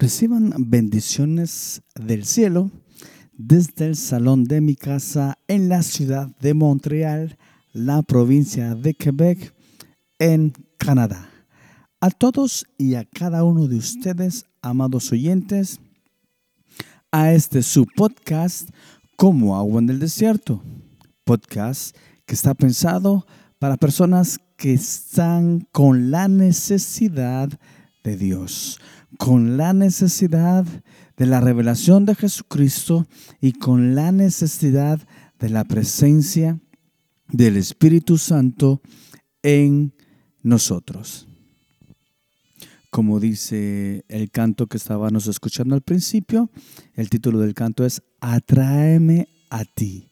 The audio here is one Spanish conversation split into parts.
Reciban bendiciones del cielo desde el salón de mi casa en la ciudad de Montreal, la provincia de Quebec, en Canadá. A todos y a cada uno de ustedes, amados oyentes, a este su podcast como agua en el desierto. Podcast que está pensado para personas que están con la necesidad de Dios con la necesidad de la revelación de Jesucristo y con la necesidad de la presencia del Espíritu Santo en nosotros. Como dice el canto que estábamos escuchando al principio, el título del canto es Atráeme a ti.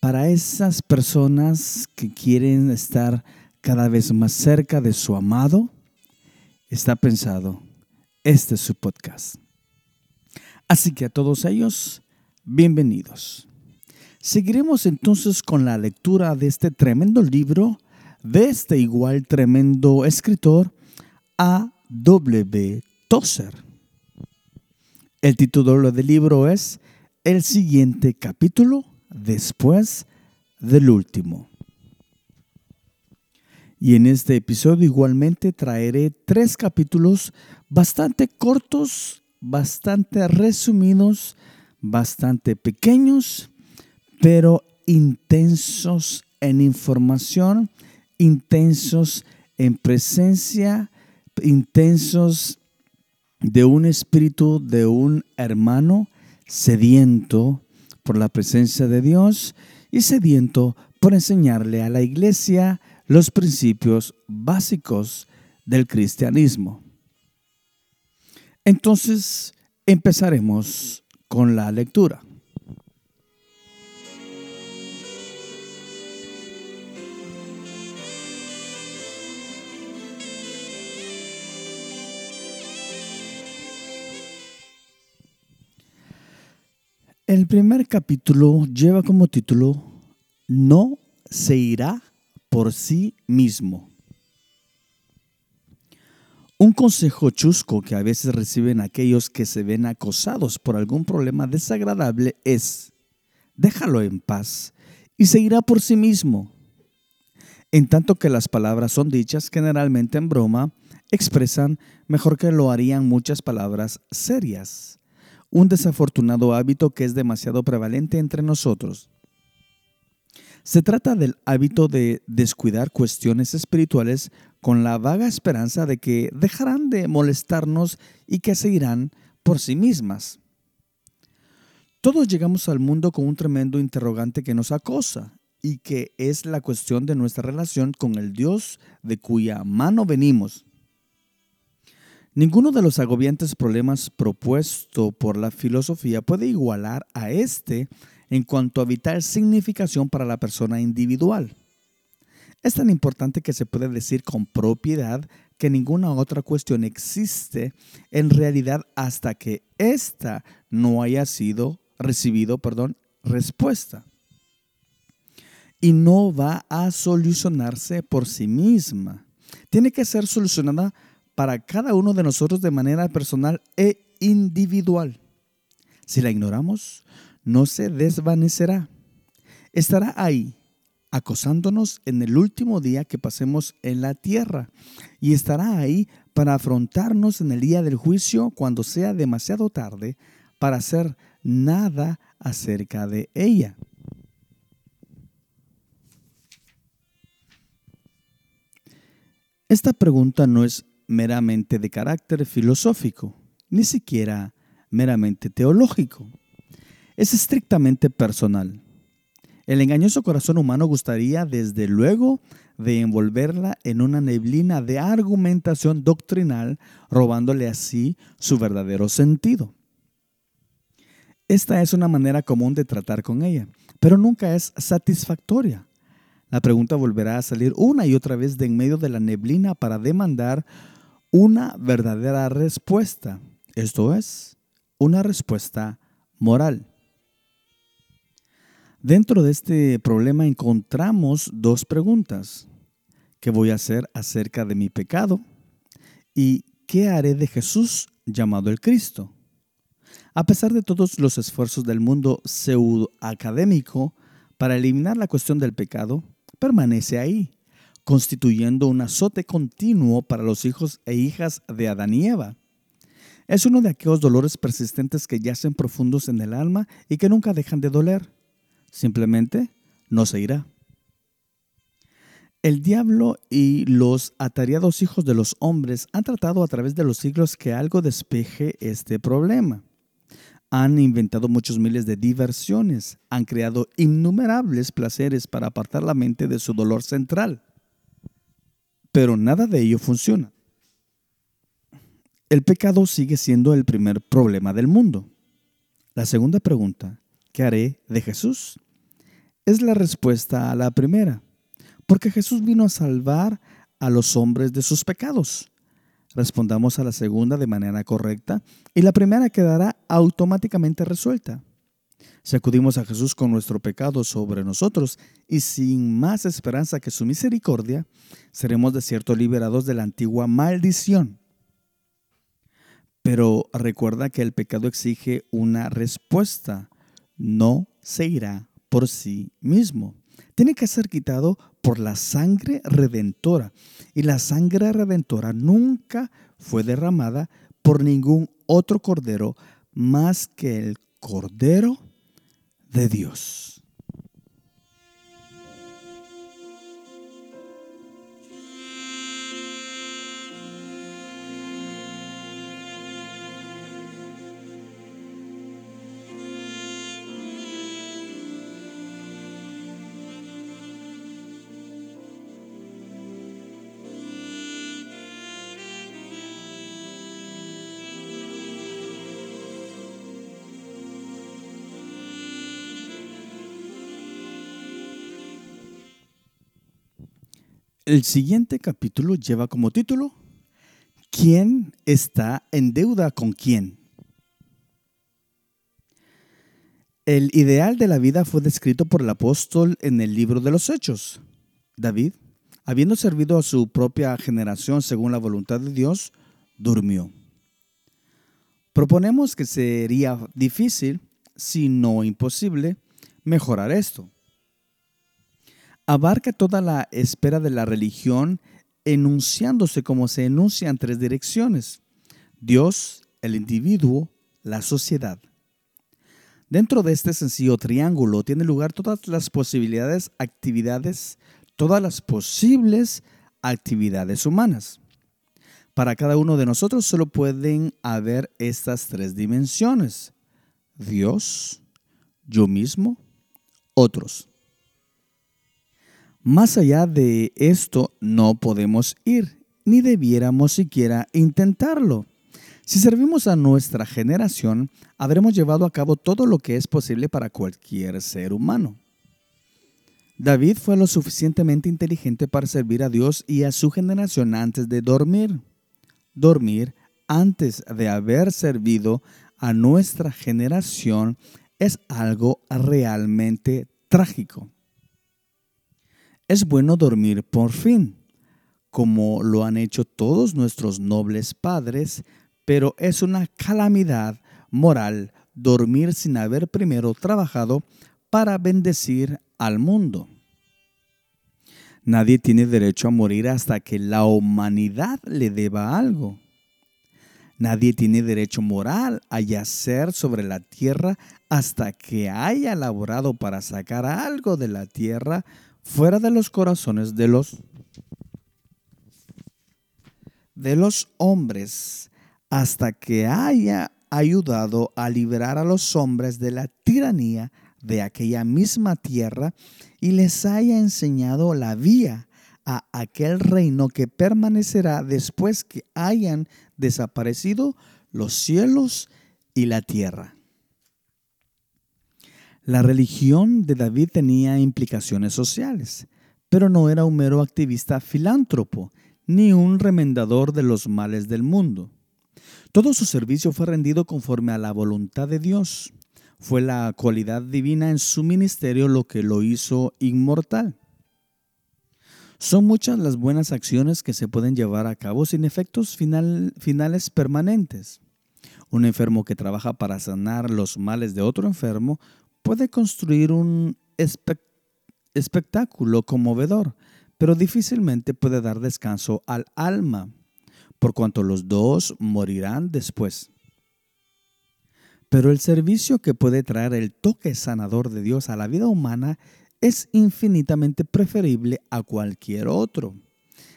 Para esas personas que quieren estar cada vez más cerca de su amado, está pensado este es su podcast. Así que a todos ellos, bienvenidos. Seguiremos entonces con la lectura de este tremendo libro de este igual tremendo escritor, A. W. Tozer. El título del libro es El siguiente capítulo después del último. Y en este episodio igualmente traeré tres capítulos bastante cortos, bastante resumidos, bastante pequeños, pero intensos en información, intensos en presencia, intensos de un espíritu de un hermano sediento por la presencia de Dios y sediento por enseñarle a la iglesia los principios básicos del cristianismo. Entonces empezaremos con la lectura. El primer capítulo lleva como título No se irá por sí mismo. Un consejo chusco que a veces reciben aquellos que se ven acosados por algún problema desagradable es, déjalo en paz y se irá por sí mismo. En tanto que las palabras son dichas generalmente en broma, expresan mejor que lo harían muchas palabras serias. Un desafortunado hábito que es demasiado prevalente entre nosotros. Se trata del hábito de descuidar cuestiones espirituales con la vaga esperanza de que dejarán de molestarnos y que se irán por sí mismas. Todos llegamos al mundo con un tremendo interrogante que nos acosa y que es la cuestión de nuestra relación con el Dios de cuya mano venimos. Ninguno de los agobiantes problemas propuesto por la filosofía puede igualar a este en cuanto a vital significación para la persona individual. Es tan importante que se puede decir con propiedad que ninguna otra cuestión existe en realidad hasta que ésta no haya sido recibido, perdón, respuesta. Y no va a solucionarse por sí misma. Tiene que ser solucionada para cada uno de nosotros de manera personal e individual. Si la ignoramos, no se desvanecerá. Estará ahí, acosándonos en el último día que pasemos en la tierra, y estará ahí para afrontarnos en el día del juicio cuando sea demasiado tarde para hacer nada acerca de ella. Esta pregunta no es meramente de carácter filosófico, ni siquiera meramente teológico es estrictamente personal. El engañoso corazón humano gustaría, desde luego, de envolverla en una neblina de argumentación doctrinal, robándole así su verdadero sentido. Esta es una manera común de tratar con ella, pero nunca es satisfactoria. La pregunta volverá a salir una y otra vez de en medio de la neblina para demandar una verdadera respuesta, esto es, una respuesta moral. Dentro de este problema encontramos dos preguntas. ¿Qué voy a hacer acerca de mi pecado? ¿Y qué haré de Jesús llamado el Cristo. A pesar de todos los esfuerzos del mundo pseudo-académico para eliminar la cuestión del pecado, permanece ahí, constituyendo un azote continuo para los hijos e hijas de Adán y Eva. Es uno de aquellos dolores persistentes que yacen profundos en el alma y que nunca dejan de doler. Simplemente no se irá. El diablo y los atareados hijos de los hombres han tratado a través de los siglos que algo despeje este problema. Han inventado muchos miles de diversiones, han creado innumerables placeres para apartar la mente de su dolor central. Pero nada de ello funciona. El pecado sigue siendo el primer problema del mundo. La segunda pregunta, ¿qué haré de Jesús? Es la respuesta a la primera porque Jesús vino a salvar a los hombres de sus pecados. Respondamos a la segunda de manera correcta y la primera quedará automáticamente resuelta. Si acudimos a Jesús con nuestro pecado sobre nosotros y sin más esperanza que su misericordia, seremos de cierto liberados de la antigua maldición. Pero recuerda que el pecado exige una respuesta, no se irá por sí mismo tiene que ser quitado por la sangre redentora. Y la sangre redentora nunca fue derramada por ningún otro cordero más que el cordero de Dios. El siguiente capítulo lleva como título ¿Quién está en deuda con quién? El ideal de la vida fue descrito por el apóstol en el libro de los Hechos. David, habiendo servido a su propia generación según la voluntad de Dios, durmió. Proponemos que sería difícil, si no imposible, mejorar esto abarca toda la espera de la religión, enunciándose como se enuncia en tres direcciones. Dios, el individuo, la sociedad. Dentro de este sencillo triángulo tiene lugar todas las posibilidades, actividades, todas las posibles actividades humanas. Para cada uno de nosotros solo pueden haber estas tres dimensiones. Dios, yo mismo, otros. Más allá de esto no podemos ir, ni debiéramos siquiera intentarlo. Si servimos a nuestra generación, habremos llevado a cabo todo lo que es posible para cualquier ser humano. David fue lo suficientemente inteligente para servir a Dios y a su generación antes de dormir. Dormir antes de haber servido a nuestra generación es algo realmente trágico. Es bueno dormir por fin, como lo han hecho todos nuestros nobles padres, pero es una calamidad moral dormir sin haber primero trabajado para bendecir al mundo. Nadie tiene derecho a morir hasta que la humanidad le deba algo. Nadie tiene derecho moral a yacer sobre la tierra hasta que haya laborado para sacar algo de la tierra fuera de los corazones de los de los hombres hasta que haya ayudado a liberar a los hombres de la tiranía de aquella misma tierra y les haya enseñado la vía a aquel reino que permanecerá después que hayan desaparecido los cielos y la tierra. La religión de David tenía implicaciones sociales, pero no era un mero activista filántropo, ni un remendador de los males del mundo. Todo su servicio fue rendido conforme a la voluntad de Dios. Fue la cualidad divina en su ministerio lo que lo hizo inmortal. Son muchas las buenas acciones que se pueden llevar a cabo sin efectos finales permanentes. Un enfermo que trabaja para sanar los males de otro enfermo puede construir un espectáculo conmovedor, pero difícilmente puede dar descanso al alma, por cuanto los dos morirán después. Pero el servicio que puede traer el toque sanador de Dios a la vida humana es infinitamente preferible a cualquier otro.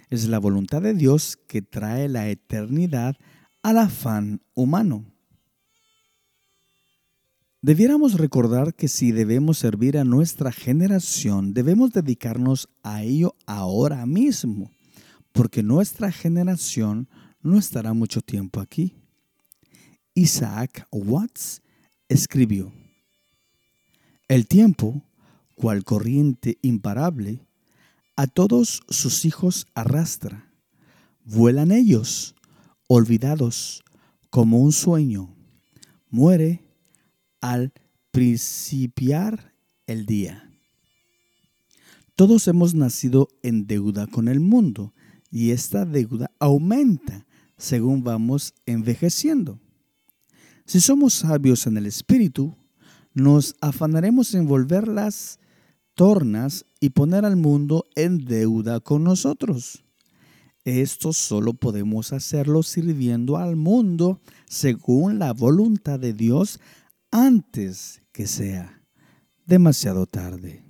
Es la voluntad de Dios que trae la eternidad al afán humano. Debiéramos recordar que si debemos servir a nuestra generación, debemos dedicarnos a ello ahora mismo, porque nuestra generación no estará mucho tiempo aquí. Isaac Watts escribió, El tiempo, cual corriente imparable, a todos sus hijos arrastra. Vuelan ellos, olvidados como un sueño. Muere al principiar el día. Todos hemos nacido en deuda con el mundo y esta deuda aumenta según vamos envejeciendo. Si somos sabios en el espíritu, nos afanaremos en volver las y poner al mundo en deuda con nosotros. Esto solo podemos hacerlo sirviendo al mundo según la voluntad de Dios antes que sea demasiado tarde.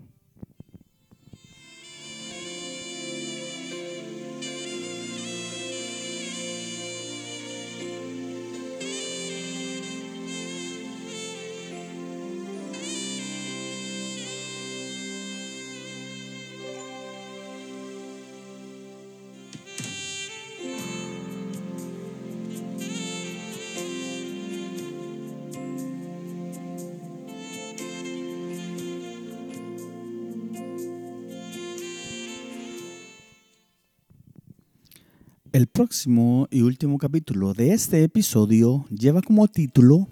El próximo y último capítulo de este episodio lleva como título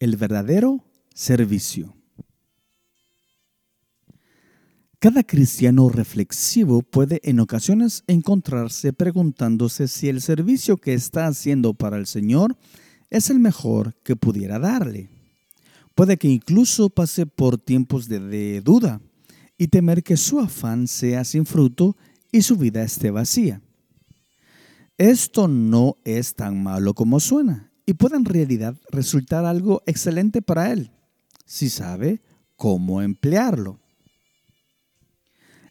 El verdadero servicio. Cada cristiano reflexivo puede en ocasiones encontrarse preguntándose si el servicio que está haciendo para el Señor es el mejor que pudiera darle. Puede que incluso pase por tiempos de, duda y temer que su afán sea sin fruto y su vida esté vacía. Esto no es tan malo como suena y puede en realidad resultar algo excelente para él, si sabe cómo emplearlo.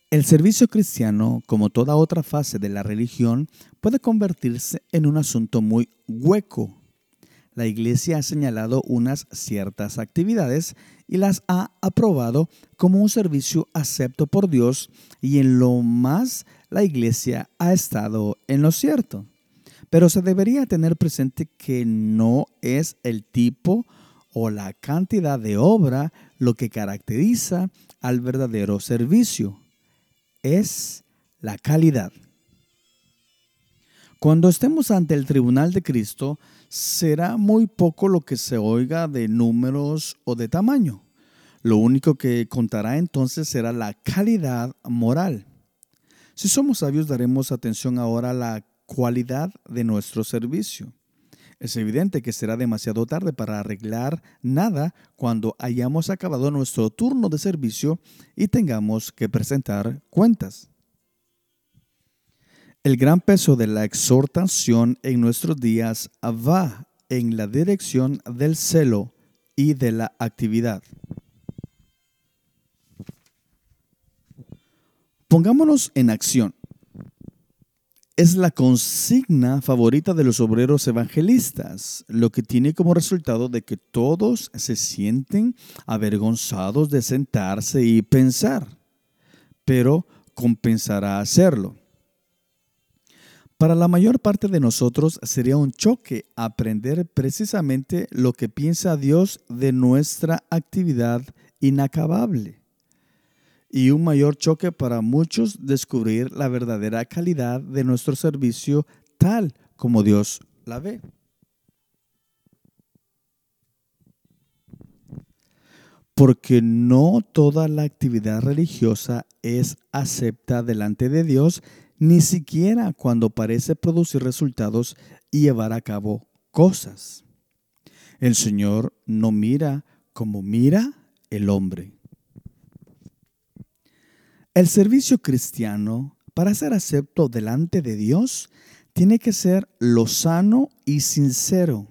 El servicio cristiano, como toda otra fase de la religión, puede convertirse en un asunto muy hueco. La Iglesia ha señalado unas ciertas actividades y las ha aprobado como un servicio acepto por Dios y en lo más la iglesia ha estado en lo cierto. Pero se debería tener presente que no es el tipo o la cantidad de obra lo que caracteriza al verdadero servicio, es la calidad. Cuando estemos ante el tribunal de Cristo, será muy poco lo que se oiga de números o de tamaño. Lo único que contará entonces será la calidad moral. Si somos sabios, daremos atención ahora a la cualidad de nuestro servicio. Es evidente que será demasiado tarde para arreglar nada cuando hayamos acabado nuestro turno de servicio y tengamos que presentar cuentas. El gran peso de la exhortación en nuestros días va en la dirección del celo y de la actividad. Pongámonos en acción. Es la consigna favorita de los obreros evangelistas, lo que tiene como resultado de que todos se sienten avergonzados de sentarse y pensar, pero compensará hacerlo. Para la mayor parte de nosotros sería un choque aprender precisamente lo que piensa Dios de nuestra actividad inacabable. Y un mayor choque para muchos descubrir la verdadera calidad de nuestro servicio tal como Dios la ve. Porque no toda la actividad religiosa es acepta delante de Dios ni siquiera cuando parece producir resultados y llevar a cabo cosas. El Señor no mira como mira el hombre. El servicio cristiano, para ser acepto delante de Dios, tiene que ser lo sano y sincero.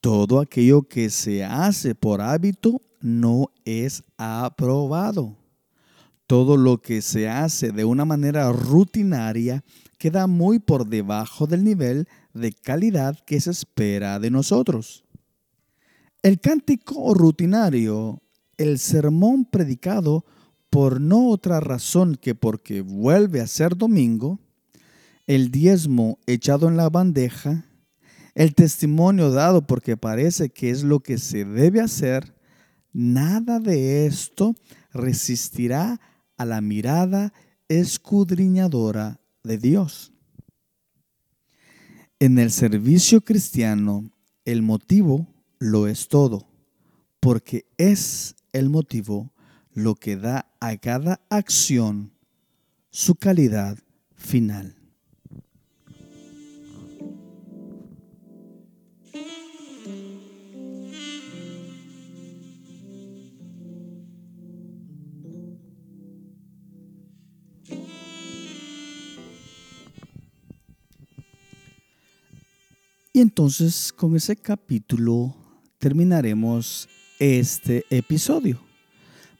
Todo aquello que se hace por hábito no es aprobado. Todo lo que se hace de una manera rutinaria queda muy por debajo del nivel de calidad que se espera de nosotros. El cántico rutinario, el sermón predicado por no otra razón que porque vuelve a ser domingo, el diezmo echado en la bandeja, el testimonio dado porque parece que es lo que se debe hacer, nada de esto resistirá a la mirada escudriñadora de Dios. En el servicio cristiano, el motivo lo es todo, porque es el motivo lo que da a cada acción su calidad final. Y entonces con ese capítulo terminaremos este episodio.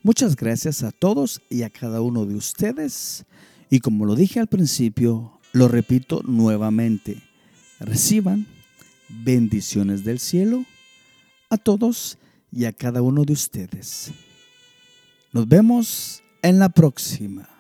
Muchas gracias a todos y a cada uno de ustedes. Y como lo dije al principio, lo repito nuevamente. Reciban bendiciones del cielo a todos y a cada uno de ustedes. Nos vemos en la próxima.